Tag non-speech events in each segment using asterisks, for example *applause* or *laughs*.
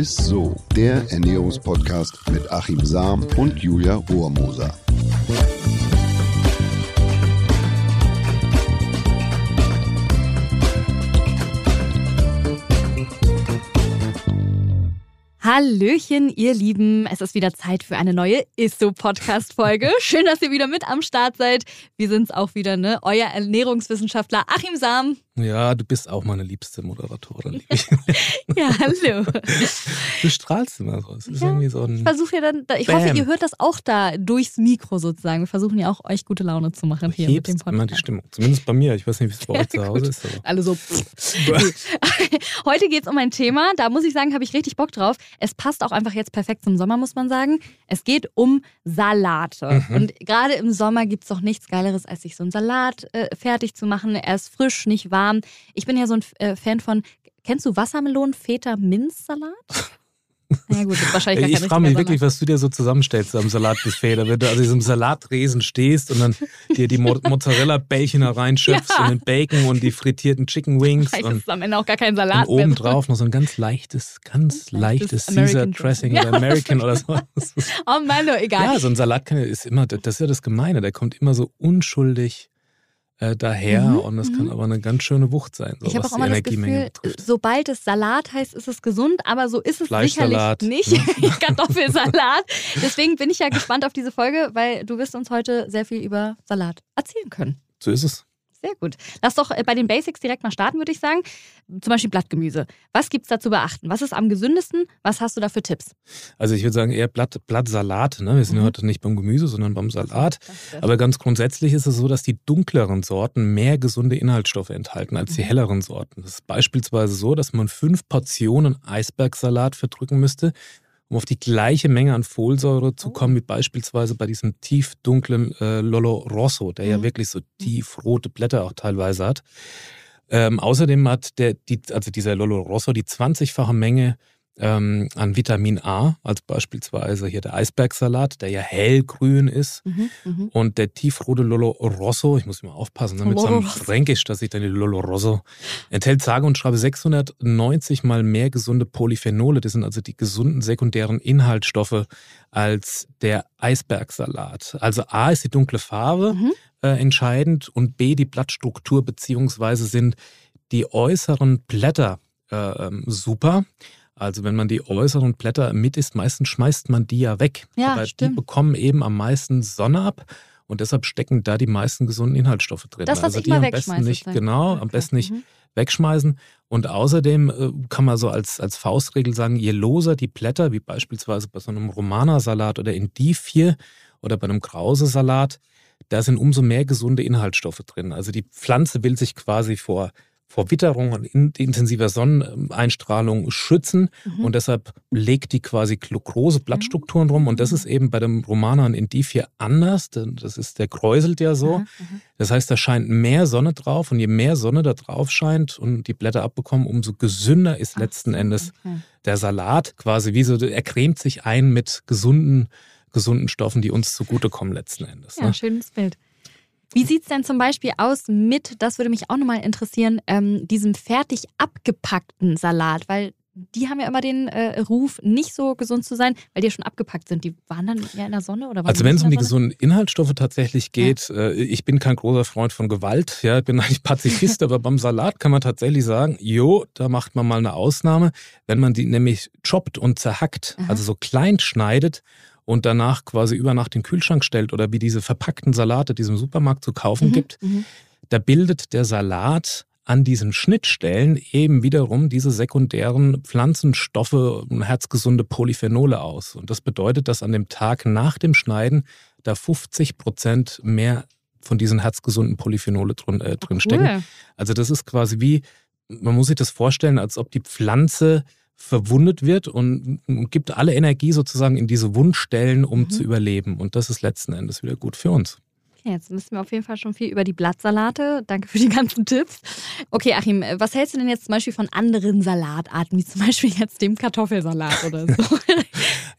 ist so, der Ernährungspodcast mit Achim Sam und Julia Rohrmoser. Hallöchen, ihr Lieben. Es ist wieder Zeit für eine neue Isso-Podcast-Folge. *laughs* Schön, dass ihr wieder mit am Start seid. Wir sind's auch wieder, ne? Euer Ernährungswissenschaftler Achim Sam. Ja, du bist auch meine liebste Moderatorin. Lieb *laughs* *laughs* ja, hallo. Du strahlst immer so. Es ist ja, irgendwie so ein. Ich versuche ja dann, ich Bam. hoffe, ihr hört das auch da durchs Mikro sozusagen. Wir versuchen ja auch euch gute Laune zu machen hier mit dem Podcast. immer die Stimmung. Zumindest bei mir. Ich weiß nicht, wie es bei euch zu Hause ist. Aber. Alle so. *laughs* Heute geht es um ein Thema, da muss ich sagen, habe ich richtig Bock drauf. Es passt auch einfach jetzt perfekt zum Sommer, muss man sagen. Es geht um Salate. Mhm. Und gerade im Sommer gibt es doch nichts Geileres, als sich so einen Salat äh, fertig zu machen. Er ist frisch, nicht warm. Ich bin ja so ein äh, Fan von, kennst du Wassermelonen, Feta, Minzsalat? Ja gut, das wahrscheinlich gar Ich frage mich wirklich, was du dir so zusammenstellst am Salatbuffet. Da, wenn du also in diesem Salatresen stehst und dann dir die Mozzarella-Bällchen da reinschöpfst ja. und den Bacon und die frittierten Chicken Wings. Vielleicht und, ist am Ende auch gar kein Salat und oben drauf noch so ein ganz leichtes, ganz leichtes Caesar Dressing oder American oder *laughs* so. Oh Mann, egal. Ja, so ein Salat ist immer, das ist ja das Gemeine, der kommt immer so unschuldig äh, daher mhm, und das kann mhm. aber eine ganz schöne Wucht sein. So, ich habe auch immer das Gefühl, betrifft. sobald es Salat heißt, ist es gesund, aber so ist es sicherlich nicht. Ne? *laughs* Kartoffelsalat. Deswegen bin ich ja gespannt auf diese Folge, weil du wirst uns heute sehr viel über Salat erzählen können. So ist es. Sehr gut. Lass doch äh, bei den Basics direkt mal starten, würde ich sagen. Zum Beispiel Blattgemüse. Was gibt es da zu beachten? Was ist am gesündesten? Was hast du da für Tipps? Also ich würde sagen eher Blatt, Blattsalat. Ne? Wir sind mhm. heute nicht beim Gemüse, sondern beim Salat. Aber ganz grundsätzlich ist es so, dass die dunkleren Sorten mehr gesunde Inhaltsstoffe enthalten als die mhm. helleren Sorten. Das ist beispielsweise so, dass man fünf Portionen Eisbergsalat verdrücken müsste, um auf die gleiche Menge an Folsäure zu oh. kommen, wie beispielsweise bei diesem tiefdunklen äh, Lolo Rosso, der mhm. ja wirklich so tiefrote Blätter auch teilweise hat. Ähm, außerdem hat der, die, also dieser Lolo Rosso die 20-fache Menge ähm, an Vitamin A, als beispielsweise hier der Eisbergsalat, der ja hellgrün ist. Mhm, mh. Und der tiefrote Lolo Rosso, ich muss immer aufpassen, ne, mit so einem Fränkisch, dass ich dann die Lolo Rosso, enthält sage und schreibe 690 mal mehr gesunde Polyphenole. Das sind also die gesunden sekundären Inhaltsstoffe als der Eisbergsalat. Also A ist die dunkle Farbe mhm. äh, entscheidend und B die Blattstruktur beziehungsweise sind die äußeren Blätter äh, ähm, super. Also wenn man die äußeren Blätter mit isst, meistens schmeißt man die ja weg. Ja, Aber stimmt. die bekommen eben am meisten Sonne ab und deshalb stecken da die meisten gesunden Inhaltsstoffe drin. Das, was also ich die mal am besten nicht, genau, okay. am besten nicht mhm. wegschmeißen. Und außerdem äh, kann man so als, als Faustregel sagen, je loser die Blätter, wie beispielsweise bei so einem Romana-Salat oder Indifie oder bei einem Krause-Salat, da sind umso mehr gesunde Inhaltsstoffe drin. Also die Pflanze will sich quasi vor vor Witterung und intensiver Sonneneinstrahlung schützen. Mhm. Und deshalb legt die quasi große Blattstrukturen drum. Und das ist eben bei dem Romaner in D4 anders. Das ist, der kräuselt ja so. Mhm. Das heißt, da scheint mehr Sonne drauf. Und je mehr Sonne da drauf scheint und die Blätter abbekommen, umso gesünder ist letzten Endes okay. der Salat. Quasi wie so, er cremt sich ein mit gesunden, gesunden Stoffen, die uns zugutekommen letzten Endes. Ja, ne? schönes Bild. Wie sieht es denn zum Beispiel aus mit, das würde mich auch nochmal interessieren, ähm, diesem fertig abgepackten Salat? Weil die haben ja immer den äh, Ruf, nicht so gesund zu sein, weil die ja schon abgepackt sind. Die waren dann ja in der Sonne oder Also wenn es um die gesunden Inhaltsstoffe tatsächlich geht, ja. äh, ich bin kein großer Freund von Gewalt, ja, ich bin *laughs* eigentlich Pazifist, aber beim Salat kann man tatsächlich sagen, jo, da macht man mal eine Ausnahme, wenn man die nämlich choppt und zerhackt, Aha. also so klein schneidet und danach quasi über Nacht in den Kühlschrank stellt oder wie diese verpackten Salate, die es im Supermarkt zu kaufen mhm, gibt, mhm. da bildet der Salat an diesen Schnittstellen eben wiederum diese sekundären Pflanzenstoffe, herzgesunde Polyphenole aus. Und das bedeutet, dass an dem Tag nach dem Schneiden da 50 Prozent mehr von diesen herzgesunden Polyphenole drin, äh, drin stecken. Also das ist quasi wie, man muss sich das vorstellen, als ob die Pflanze verwundet wird und, und, gibt alle Energie sozusagen in diese Wundstellen, um mhm. zu überleben. Und das ist letzten Endes wieder gut für uns. Okay, jetzt wissen wir auf jeden Fall schon viel über die Blattsalate. Danke für die *laughs* ganzen Tipps. Okay, Achim, was hältst du denn jetzt zum Beispiel von anderen Salatarten, wie zum Beispiel jetzt dem Kartoffelsalat oder so? *laughs*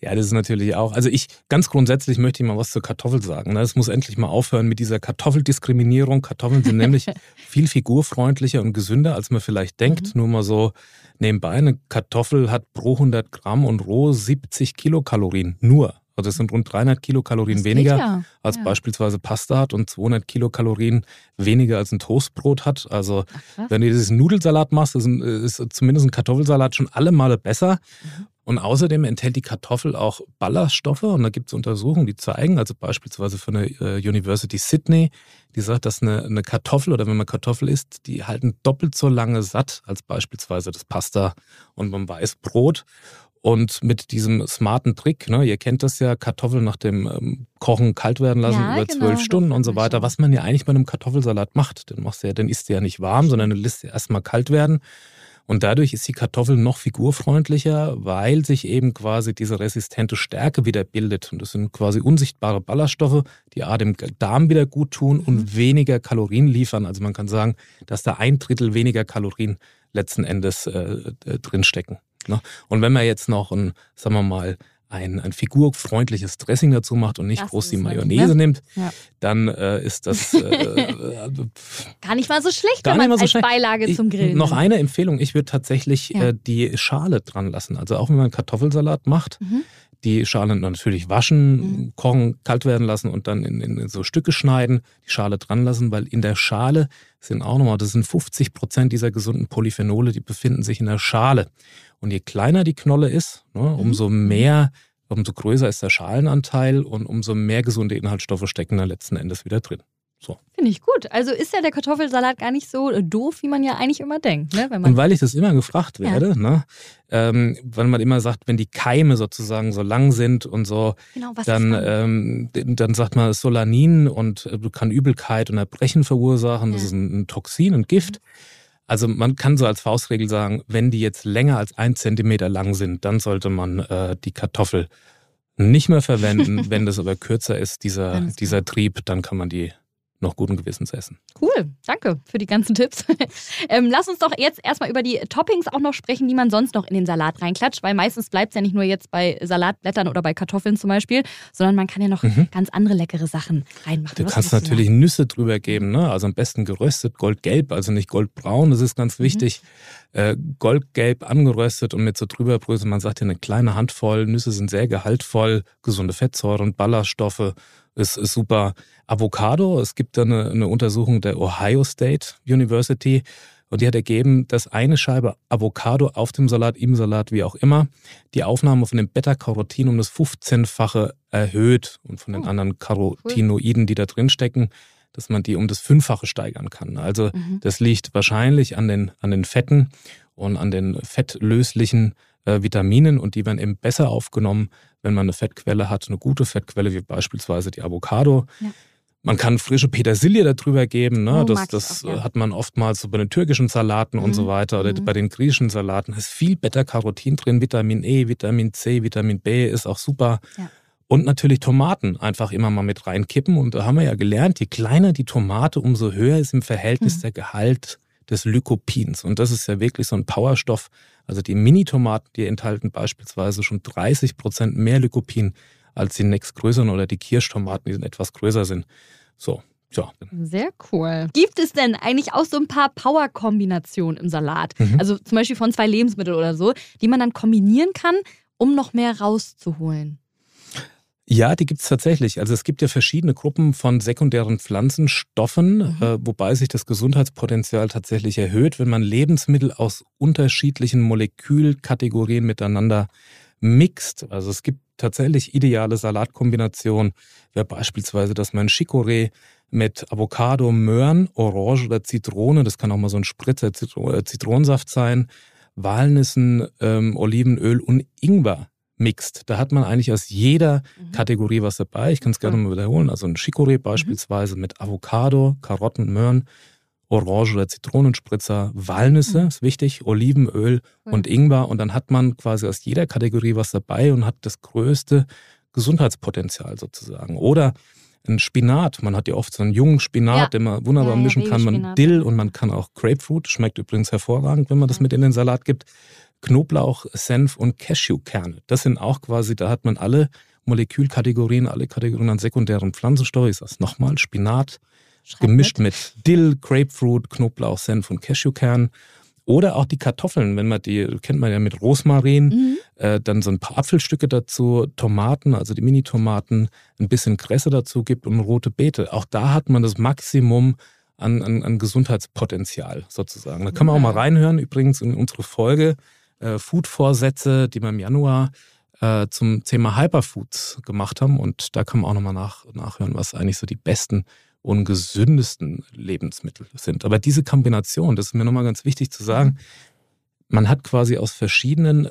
Ja, das ist natürlich auch. Also ich, ganz grundsätzlich möchte ich mal was zur Kartoffel sagen. Ne? Es muss endlich mal aufhören mit dieser Kartoffeldiskriminierung. Kartoffeln sind nämlich *laughs* viel figurfreundlicher und gesünder, als man vielleicht denkt. Mhm. Nur mal so nebenbei, eine Kartoffel hat pro 100 Gramm und roh 70 Kilokalorien. Nur. Also das sind rund 300 Kilokalorien weniger ja. als ja. beispielsweise Pasta hat und 200 Kilokalorien weniger als ein Toastbrot hat. Also Ach, wenn du dieses Nudelsalat machst, ist, ein, ist, zumindest ein Kartoffelsalat schon alle Male besser. Mhm. Und außerdem enthält die Kartoffel auch Ballaststoffe und da gibt es Untersuchungen, die zeigen, also beispielsweise von der äh, University Sydney, die sagt, dass eine, eine Kartoffel oder wenn man Kartoffel isst, die halten doppelt so lange satt als beispielsweise das Pasta und beim Weißbrot. Und mit diesem smarten Trick, ne, ihr kennt das ja, Kartoffeln nach dem ähm, Kochen kalt werden lassen ja, über genau, zwölf Stunden und so weiter, was man ja eigentlich bei einem Kartoffelsalat macht. Den machst du ja, den isst du ja nicht warm, sondern du lässt ja erstmal kalt werden. Und dadurch ist die Kartoffel noch figurfreundlicher, weil sich eben quasi diese resistente Stärke wieder bildet. Und das sind quasi unsichtbare Ballaststoffe, die A dem Darm wieder gut tun und mhm. weniger Kalorien liefern. Also man kann sagen, dass da ein Drittel weniger Kalorien letzten Endes äh, äh drinstecken. Ne? Und wenn man jetzt noch ein, sagen wir mal, ein, ein figurfreundliches Dressing dazu macht und nicht das groß die Mayonnaise ne? nimmt, ja. dann äh, ist das *laughs* äh, gar nicht mal so schlecht, gar wenn man so als schlecht. Beilage ich, zum Grillen. Noch eine Empfehlung, ich würde tatsächlich ja. äh, die Schale dran lassen. Also auch wenn man Kartoffelsalat macht, mhm. Die Schale natürlich waschen, mhm. kochen, kalt werden lassen und dann in, in, so Stücke schneiden, die Schale dran lassen, weil in der Schale sind auch nochmal, das sind 50 Prozent dieser gesunden Polyphenole, die befinden sich in der Schale. Und je kleiner die Knolle ist, ne, mhm. umso mehr, umso größer ist der Schalenanteil und umso mehr gesunde Inhaltsstoffe stecken da letzten Endes wieder drin. So. Finde ich gut. Also ist ja der Kartoffelsalat gar nicht so doof, wie man ja eigentlich immer denkt. Ne? und weil ich das immer gefragt werde, ja. ne? ähm, weil man immer sagt, wenn die Keime sozusagen so lang sind und so, genau, dann, ähm, dann sagt man Solanin und äh, kann Übelkeit und Erbrechen verursachen. Ja. Das ist ein, ein Toxin, ein Gift. Mhm. Also man kann so als Faustregel sagen, wenn die jetzt länger als ein Zentimeter lang sind, dann sollte man äh, die Kartoffel nicht mehr verwenden. *laughs* wenn das aber kürzer ist, dieser, dieser Trieb, dann kann man die noch guten Gewissens essen. Cool, danke für die ganzen Tipps. *laughs* ähm, lass uns doch jetzt erstmal über die Toppings auch noch sprechen, die man sonst noch in den Salat reinklatscht, weil meistens bleibt es ja nicht nur jetzt bei Salatblättern oder bei Kartoffeln zum Beispiel, sondern man kann ja noch mhm. ganz andere leckere Sachen reinmachen. Du Was kannst natürlich sagen? Nüsse drüber geben, ne? also am besten geröstet, goldgelb, also nicht goldbraun, das ist ganz mhm. wichtig. Mhm. Äh, goldgelb angeröstet und mit so drüberbrösel, man sagt ja eine kleine Handvoll, Nüsse sind sehr gehaltvoll, gesunde Fettsäuren, und Ballaststoffe, ist, ist super. Avocado, es gibt da eine, eine Untersuchung der Ohio State University und die hat ergeben, dass eine Scheibe Avocado auf dem Salat, im Salat, wie auch immer, die Aufnahme von dem Beta-Carotin um das 15-fache erhöht und von den oh, anderen Carotinoiden, die da drin stecken, dass man die um das Fünffache steigern kann. Also mhm. das liegt wahrscheinlich an den, an den Fetten und an den fettlöslichen äh, Vitaminen und die werden eben besser aufgenommen, wenn man eine Fettquelle hat, eine gute Fettquelle wie beispielsweise die Avocado. Ja. Man kann frische Petersilie darüber geben. Ne? Oh, das das auch, ja. hat man oftmals so bei den türkischen Salaten mhm. und so mhm. weiter oder mhm. bei den griechischen Salaten. Da ist viel Beta-Carotin drin, Vitamin E, Vitamin C, Vitamin B ist auch super. Ja. Und natürlich Tomaten einfach immer mal mit reinkippen. Und da haben wir ja gelernt, je kleiner die Tomate, umso höher ist im Verhältnis mhm. der Gehalt des Lykopins. Und das ist ja wirklich so ein Powerstoff. Also die Mini-Tomaten, die enthalten beispielsweise schon 30 Prozent mehr Lykopin als die nächstgrößeren oder die Kirschtomaten, die etwas größer sind. So, ja. Sehr cool. Gibt es denn eigentlich auch so ein paar Power-Kombinationen im Salat? Mhm. Also zum Beispiel von zwei Lebensmitteln oder so, die man dann kombinieren kann, um noch mehr rauszuholen? Ja, die gibt es tatsächlich. Also es gibt ja verschiedene Gruppen von sekundären Pflanzenstoffen, mhm. äh, wobei sich das Gesundheitspotenzial tatsächlich erhöht, wenn man Lebensmittel aus unterschiedlichen Molekülkategorien miteinander mixt. Also es gibt tatsächlich ideale Salatkombinationen, wäre beispielsweise, dass man Chicorée mit Avocado, Möhren, Orange oder Zitrone, das kann auch mal so ein Spritzer äh, Zitronensaft sein, Walnüssen, ähm, Olivenöl und Ingwer mixt. Da hat man eigentlich aus jeder mhm. Kategorie was dabei. Ich kann es gerne mal wiederholen. Also ein Chicorée mhm. beispielsweise mhm. mit Avocado, Karotten, Möhren, Orange- oder Zitronenspritzer, Walnüsse, mhm. ist wichtig, Olivenöl und Ingwer. Und dann hat man quasi aus jeder Kategorie was dabei und hat das größte Gesundheitspotenzial sozusagen. Oder ein Spinat. Man hat ja oft so einen jungen Spinat, ja. den man wunderbar ja, mischen kann. Man Dill und man kann auch Grapefruit. Schmeckt übrigens hervorragend, wenn man das mit in den Salat gibt Knoblauch, Senf und Cashewkerne. Das sind auch quasi, da hat man alle Molekülkategorien, alle Kategorien an sekundären Pflanzenstoffen. Ich sage nochmal, Spinat, Schreib gemischt mit. mit Dill, Grapefruit, Knoblauch, Senf und Cashewkern. Oder auch die Kartoffeln, wenn man die, kennt man ja mit Rosmarin, mhm. äh, dann so ein paar Apfelstücke dazu, Tomaten, also die Mini-Tomaten, ein bisschen Kresse dazu gibt und rote Beete. Auch da hat man das Maximum an, an, an Gesundheitspotenzial sozusagen. Da kann man auch mal reinhören, übrigens in unsere Folge äh, Food-Vorsätze, die wir im Januar äh, zum Thema Hyperfoods gemacht haben. Und da kann man auch nochmal nach, nachhören, was eigentlich so die besten und gesündesten Lebensmittel sind. Aber diese Kombination, das ist mir nochmal ganz wichtig zu sagen, man hat quasi aus verschiedenen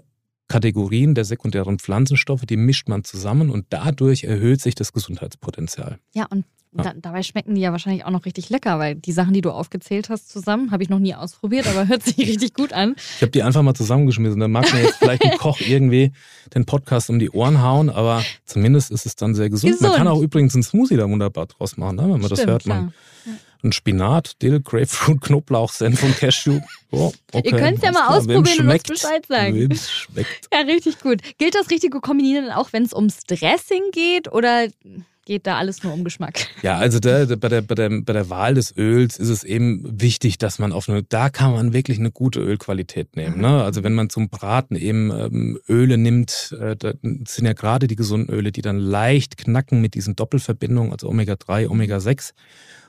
Kategorien der sekundären Pflanzenstoffe, die mischt man zusammen und dadurch erhöht sich das Gesundheitspotenzial. Ja, und da, dabei schmecken die ja wahrscheinlich auch noch richtig lecker, weil die Sachen, die du aufgezählt hast zusammen, habe ich noch nie ausprobiert, aber hört sich *laughs* richtig gut an. Ich habe die einfach mal zusammengeschmissen. Da mag mir jetzt vielleicht ein *laughs* Koch irgendwie den Podcast um die Ohren hauen, aber zumindest ist es dann sehr gesund. gesund. Man kann auch übrigens einen Smoothie da wunderbar draus machen, ne? wenn man Stimmt, das hört. Man, ein Spinat, Dill, Grapefruit, *laughs* Knoblauch, Senf und Cashew. *laughs* Oh, okay. Ihr könnt es ja mal klar. ausprobieren und uns Bescheid sagen. schmeckt. Ja, richtig gut. Gilt das richtige Kombinieren auch, wenn es ums Dressing geht oder geht da alles nur um Geschmack. *laughs* Ja, also da, bei, der, bei, der, bei der Wahl des Öls ist es eben wichtig, dass man auf eine, da kann man wirklich eine gute Ölqualität nehmen. Mhm. Ne? Also wenn man zum Braten eben ähm, Öle nimmt, äh, das sind ja gerade die gesunden Öle, die dann leicht knacken mit diesen Doppelverbindungen, also Omega-3, Omega-6.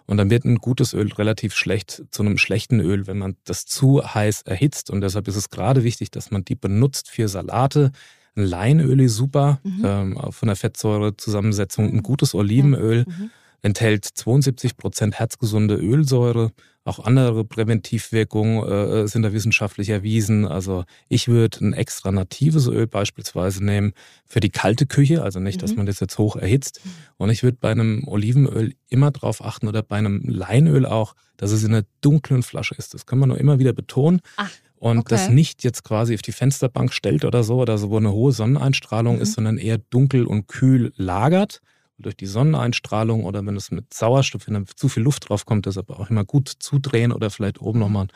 Und dann wird ein gutes Öl relativ schlecht zu einem schlechten Öl, wenn man das zu heiß erhitzt. Und deshalb ist es gerade wichtig, dass man die benutzt für Salate, ein Leinöl ist super, mhm. ähm, von der Fettsäurezusammensetzung. Ein gutes Olivenöl mhm. enthält 72 Prozent herzgesunde Ölsäure. Auch andere Präventivwirkungen äh, sind da wissenschaftlich erwiesen. Also ich würde ein extra natives Öl beispielsweise nehmen für die kalte Küche, also nicht, mhm. dass man das jetzt hoch erhitzt. Und ich würde bei einem Olivenöl immer darauf achten oder bei einem Leinöl auch, dass es in einer dunklen Flasche ist. Das kann man nur immer wieder betonen. Ach und okay. das nicht jetzt quasi auf die Fensterbank stellt oder so, oder so, wo eine hohe Sonneneinstrahlung mhm. ist, sondern eher dunkel und kühl lagert. Und durch die Sonneneinstrahlung oder wenn es mit Sauerstoff, wenn da zu viel Luft drauf kommt, das aber auch immer gut zudrehen oder vielleicht oben nochmal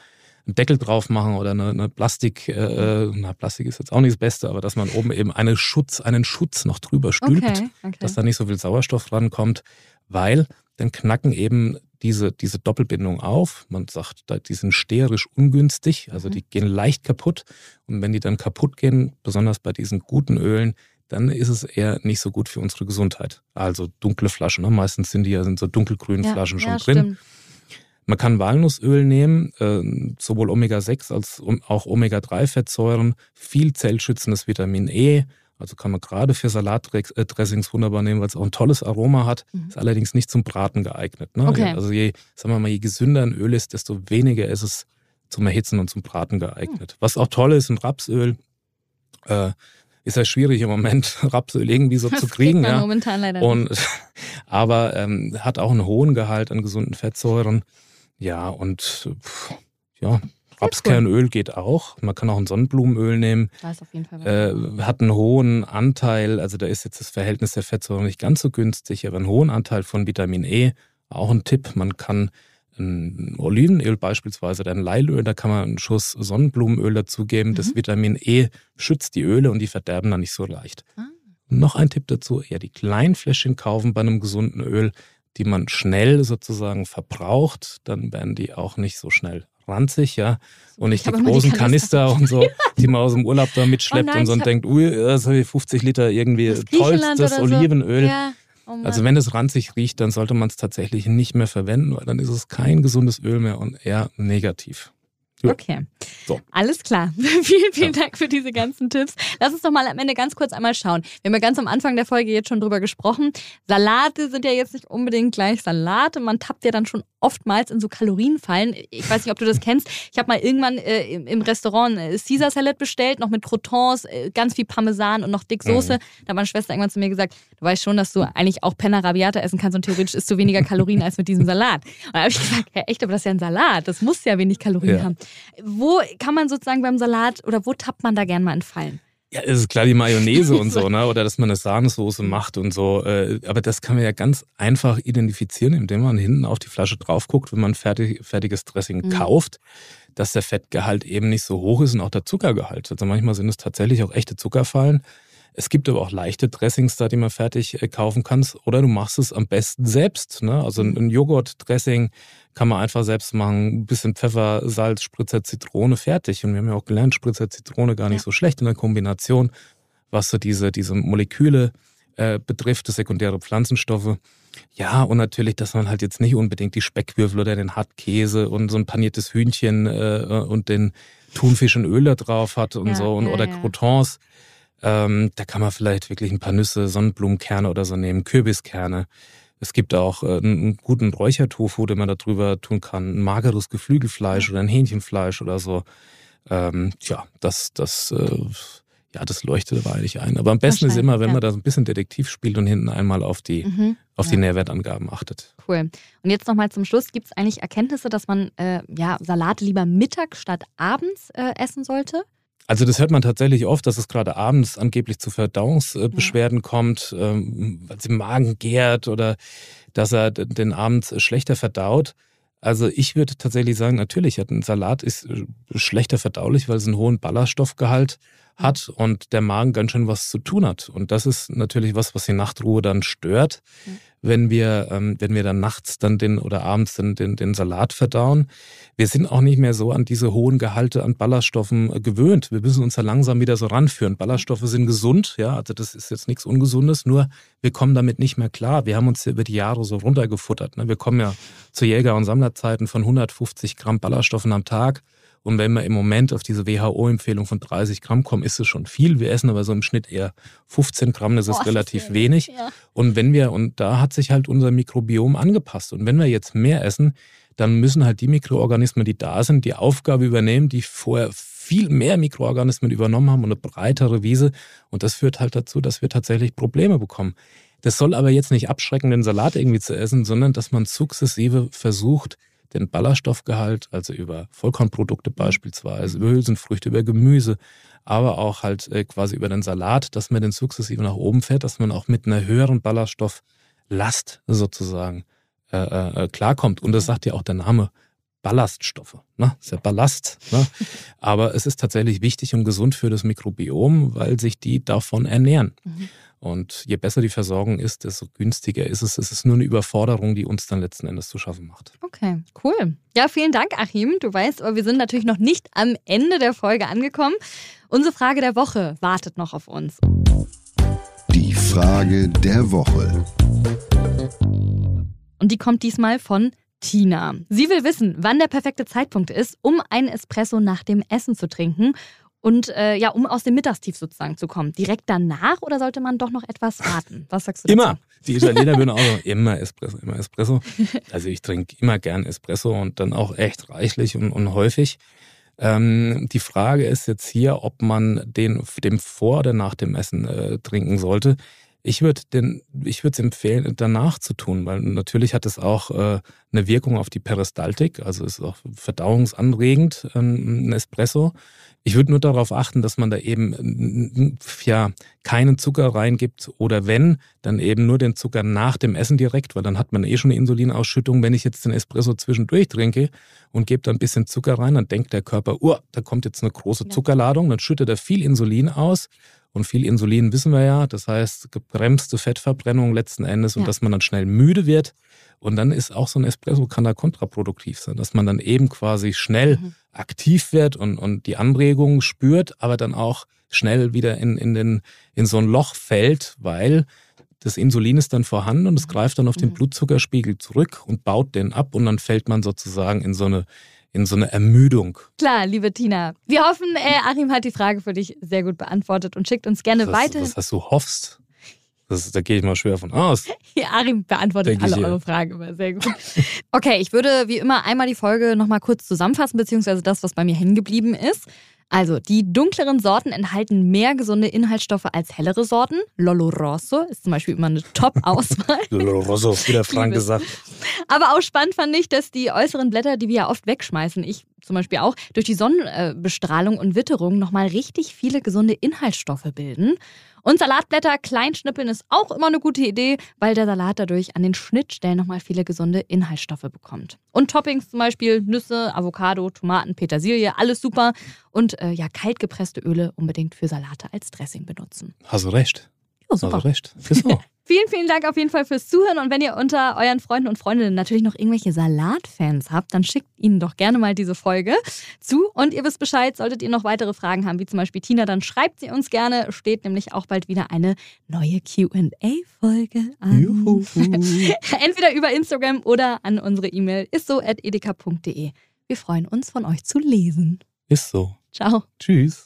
einen Deckel drauf machen oder eine, eine Plastik, äh, na Plastik ist jetzt auch nicht das Beste, aber dass man oben eben eine Schutz, einen Schutz noch drüber stülpt, okay, okay. dass da nicht so viel Sauerstoff rankommt, weil dann knacken eben diese, diese Doppelbindung auf. Man sagt, die sind sterisch ungünstig, also mhm. die gehen leicht kaputt. Und wenn die dann kaputt gehen, besonders bei diesen guten Ölen, dann ist es eher nicht so gut für unsere Gesundheit. Also dunkle Flaschen, ne? meistens sind die ja sind so dunkelgrünen ja, Flaschen schon ja, drin. Stimmt. Man kann Walnussöl nehmen, äh, sowohl Omega-6 als auch Omega-3-Fettsäuren, viel zellschützendes Vitamin E, also kann man gerade für Salatdressings wunderbar nehmen, weil es auch ein tolles Aroma hat. Mhm. Ist allerdings nicht zum Braten geeignet. Ne? Okay. Also je, sagen wir mal, je gesünder ein Öl ist, desto weniger ist es zum Erhitzen und zum Braten geeignet. Mhm. Was auch toll ist, ein Rapsöl. Äh, ist ja schwierig im Moment, *laughs* Rapsöl irgendwie so das zu kriegen. Ja. momentan leider und, nicht. *laughs* Aber ähm, hat auch einen hohen Gehalt an gesunden Fettsäuren. Ja, und pff, ja, Rapskernöl geht auch. Man kann auch ein Sonnenblumenöl nehmen. Da ist auf jeden Fall äh, hat einen hohen Anteil, also da ist jetzt das Verhältnis der Fettsäuren nicht ganz so günstig, aber einen hohen Anteil von Vitamin E. Auch ein Tipp, man kann ein Olivenöl beispielsweise oder ein Leilöl, da kann man einen Schuss Sonnenblumenöl dazugeben. Mhm. Das Vitamin E schützt die Öle und die verderben dann nicht so leicht. Ah. Noch ein Tipp dazu, eher die kleinen Fläschchen kaufen bei einem gesunden Öl, die man schnell sozusagen verbraucht, dann werden die auch nicht so schnell ranzig, ja. Und nicht die großen die Kanister. Kanister. *laughs* und so, die man aus dem Urlaub da mitschleppt oh nein, und so und denkt, ui, das habe ich 50 Liter irgendwie tollstes Olivenöl. So. Ja. Oh also wenn es ranzig riecht, dann sollte man es tatsächlich nicht mehr verwenden, weil dann ist es kein gesundes Öl mehr und eher negativ. Ja. Okay. So. Alles klar. *laughs* vielen, vielen ja. Dank für diese ganzen Tipps. Lass uns doch mal am Ende ganz kurz einmal schauen. Wir haben ja ganz am Anfang der Folge jetzt schon drüber gesprochen. Salate sind ja jetzt nicht unbedingt gleich Salate. Man tappt ja dann schon oftmals in so Kalorienfallen. Ich weiß nicht, ob du das kennst. Ich habe mal irgendwann äh, im Restaurant äh, Caesar Salad bestellt, noch mit Crotons, äh, ganz viel Parmesan und noch dick Soße. Mhm. Da hat meine Schwester irgendwann zu mir gesagt, du weißt schon, dass du eigentlich auch Penna Rabiata essen kannst und theoretisch isst du weniger Kalorien als mit diesem Salat. Und da habe ich gesagt, ja echt, aber das ist ja ein Salat. Das muss ja wenig Kalorien ja. haben. Wo kann man sozusagen beim Salat oder wo tappt man da gern mal in Fallen? Ja, es ist klar die Mayonnaise und so, *laughs* ne? Oder dass man eine Sahnesoße macht und so. Äh, aber das kann man ja ganz einfach identifizieren, indem man hinten auf die Flasche drauf guckt, wenn man fertig, fertiges Dressing mhm. kauft, dass der Fettgehalt eben nicht so hoch ist und auch der Zuckergehalt. Also manchmal sind es tatsächlich auch echte Zuckerfallen. Es gibt aber auch leichte Dressings da, die man fertig äh, kaufen kannst. Oder du machst es am besten selbst. Ne? Also mhm. ein Joghurt-Dressing kann man einfach selbst machen. Ein bisschen Pfeffer, Salz, Spritzer, Zitrone, fertig. Und wir haben ja auch gelernt, Spritzer, Zitrone gar nicht ja. so schlecht in der Kombination, was so diese, diese Moleküle äh, betrifft, sekundäre Pflanzenstoffe. Ja, und natürlich, dass man halt jetzt nicht unbedingt die Speckwürfel oder den Hartkäse und so ein paniertes Hühnchen äh, und den Thunfisch in Öl da drauf hat und ja, so und, ja, oder Croutons. Ähm, da kann man vielleicht wirklich ein paar Nüsse, Sonnenblumenkerne oder so nehmen, Kürbiskerne. Es gibt auch äh, einen guten Räuchertofu, den man da drüber tun kann, ein mageres Geflügelfleisch oder ein Hähnchenfleisch oder so. Ähm, ja, das, das, äh, ja, das leuchtet aber eigentlich ein. Aber am besten ist immer, wenn ja. man da so ein bisschen Detektiv spielt und hinten einmal auf die, mhm, auf ja. die Nährwertangaben achtet. Cool. Und jetzt nochmal zum Schluss. Gibt es eigentlich Erkenntnisse, dass man äh, ja, Salate lieber mittags statt abends äh, essen sollte? Also das hört man tatsächlich oft, dass es gerade abends angeblich zu Verdauungsbeschwerden ja. kommt, ähm, weil es im Magen gärt oder dass er den Abend schlechter verdaut. Also ich würde tatsächlich sagen, natürlich, ein Salat ist äh, schlechter verdaulich, weil es einen hohen Ballaststoffgehalt hat und der Magen ganz schön was zu tun hat. Und das ist natürlich was, was die Nachtruhe dann stört, mhm. wenn wir, ähm, wenn wir dann nachts dann den oder abends den, den, den Salat verdauen. Wir sind auch nicht mehr so an diese hohen Gehalte an Ballaststoffen äh, gewöhnt. Wir müssen uns da langsam wieder so ranführen. Ballaststoffe sind gesund, ja, also das ist jetzt nichts Ungesundes, nur wir kommen damit nicht mehr klar. Wir haben uns ja über die Jahre so runtergefuttert. Ne? Wir kommen ja zu Jäger- und Sammlerzeiten von 150 Gramm Ballaststoffen am Tag und wenn wir im Moment auf diese WHO-Empfehlung von 30 Gramm kommen, ist es schon viel. Wir essen aber so im Schnitt eher 15 Gramm, das ist oh, relativ wenig. Ja. Und wenn wir, und da hat sich halt unser Mikrobiom angepasst. Und wenn wir jetzt mehr essen, dann müssen halt die Mikroorganismen, die da sind, die Aufgabe übernehmen, die vorher viel mehr Mikroorganismen übernommen haben und eine breitere Wiese. Und das führt halt dazu, dass wir tatsächlich Probleme bekommen. Das soll aber jetzt nicht abschrecken, den Salat irgendwie zu essen, sondern dass man sukzessive versucht, den Ballaststoffgehalt, also über Vollkornprodukte beispielsweise, über Hülsenfrüchte, über Gemüse, aber auch halt äh, quasi über den Salat, dass man den sukzessive nach oben fährt, dass man auch mit einer höheren Ballaststofflast sozusagen äh, äh, äh klarkommt. Und das sagt ja auch der Name. Ballaststoffe. Ne? Ist ja Ballast. Ne? Aber es ist tatsächlich wichtig und gesund für das Mikrobiom, weil sich die davon ernähren. Mhm. Und je besser die Versorgung ist, desto günstiger ist es. Es ist nur eine Überforderung, die uns dann letzten Endes zu schaffen macht. Okay, cool. Ja, vielen Dank, Achim. Du weißt, aber wir sind natürlich noch nicht am Ende der Folge angekommen. Unsere Frage der Woche wartet noch auf uns. Die Frage der Woche. Und die kommt diesmal von Tina. Sie will wissen, wann der perfekte Zeitpunkt ist, um einen Espresso nach dem Essen zu trinken und äh, ja, um aus dem Mittagstief sozusagen zu kommen. Direkt danach oder sollte man doch noch etwas warten? Was sagst du dazu? Immer. Die Italiener würden auch so, *laughs* immer Espresso, immer Espresso. Also ich trinke immer gern Espresso und dann auch echt reichlich und, und häufig. Ähm, die Frage ist jetzt hier, ob man den dem vor oder nach dem Essen äh, trinken sollte. Ich würde den, ich würde es empfehlen, danach zu tun, weil natürlich hat es auch äh, eine Wirkung auf die Peristaltik, also ist auch verdauungsanregend, ähm, ein Espresso. Ich würde nur darauf achten, dass man da eben ja keinen Zucker reingibt oder wenn, dann eben nur den Zucker nach dem Essen direkt, weil dann hat man eh schon eine Insulinausschüttung. Wenn ich jetzt den Espresso zwischendurch trinke und gebe da ein bisschen Zucker rein, dann denkt der Körper, oh, da kommt jetzt eine große Zuckerladung, dann schüttet er viel Insulin aus. Und viel Insulin wissen wir ja, das heißt gebremste Fettverbrennung letzten Endes und ja. dass man dann schnell müde wird. Und dann ist auch so ein Espresso kann da kontraproduktiv sein, dass man dann eben quasi schnell mhm aktiv wird und, und die Anregungen spürt, aber dann auch schnell wieder in, in, den, in so ein Loch fällt, weil das Insulin ist dann vorhanden und es greift dann auf den mhm. Blutzuckerspiegel zurück und baut den ab und dann fällt man sozusagen in so eine in so eine Ermüdung. Klar, liebe Tina. Wir hoffen, äh, Achim hat die Frage für dich sehr gut beantwortet und schickt uns gerne das, weiter. Das, was du hoffst. Das, da gehe ich mal schwer von aus. *laughs* Ja, Arim beantwortet alle eure Fragen immer sehr gut. Okay, ich würde wie immer einmal die Folge nochmal kurz zusammenfassen, beziehungsweise das, was bei mir hängen geblieben ist. Also, die dunkleren Sorten enthalten mehr gesunde Inhaltsstoffe als hellere Sorten. Lolo Rosso ist zum Beispiel immer eine Top-Auswahl. *laughs* Lolo Rosso, wie der *laughs* Frank gesagt. Aber auch spannend fand ich, dass die äußeren Blätter, die wir ja oft wegschmeißen, ich zum Beispiel auch, durch die Sonnenbestrahlung und Witterung nochmal richtig viele gesunde Inhaltsstoffe bilden. Und Salatblätter kleinschnippeln ist auch immer eine gute Idee, weil der Salat dadurch an den Schnittstellen nochmal viele gesunde Inhaltsstoffe bekommt. Und Toppings zum Beispiel Nüsse, Avocado, Tomaten, Petersilie, alles super. Und äh, ja, kaltgepresste Öle unbedingt für Salate als Dressing benutzen. Hast du recht. Ja, super. Hast du recht. Genau. *laughs* Vielen, vielen Dank auf jeden Fall fürs Zuhören. Und wenn ihr unter euren Freunden und Freundinnen natürlich noch irgendwelche Salatfans habt, dann schickt ihnen doch gerne mal diese Folge zu. Und ihr wisst Bescheid, solltet ihr noch weitere Fragen haben, wie zum Beispiel Tina, dann schreibt sie uns gerne. Steht nämlich auch bald wieder eine neue QA-Folge an. Juhu. *laughs* Entweder über Instagram oder an unsere E-Mail ist so at edeka.de. Wir freuen uns, von euch zu lesen. Ist so. Ciao. Tschüss.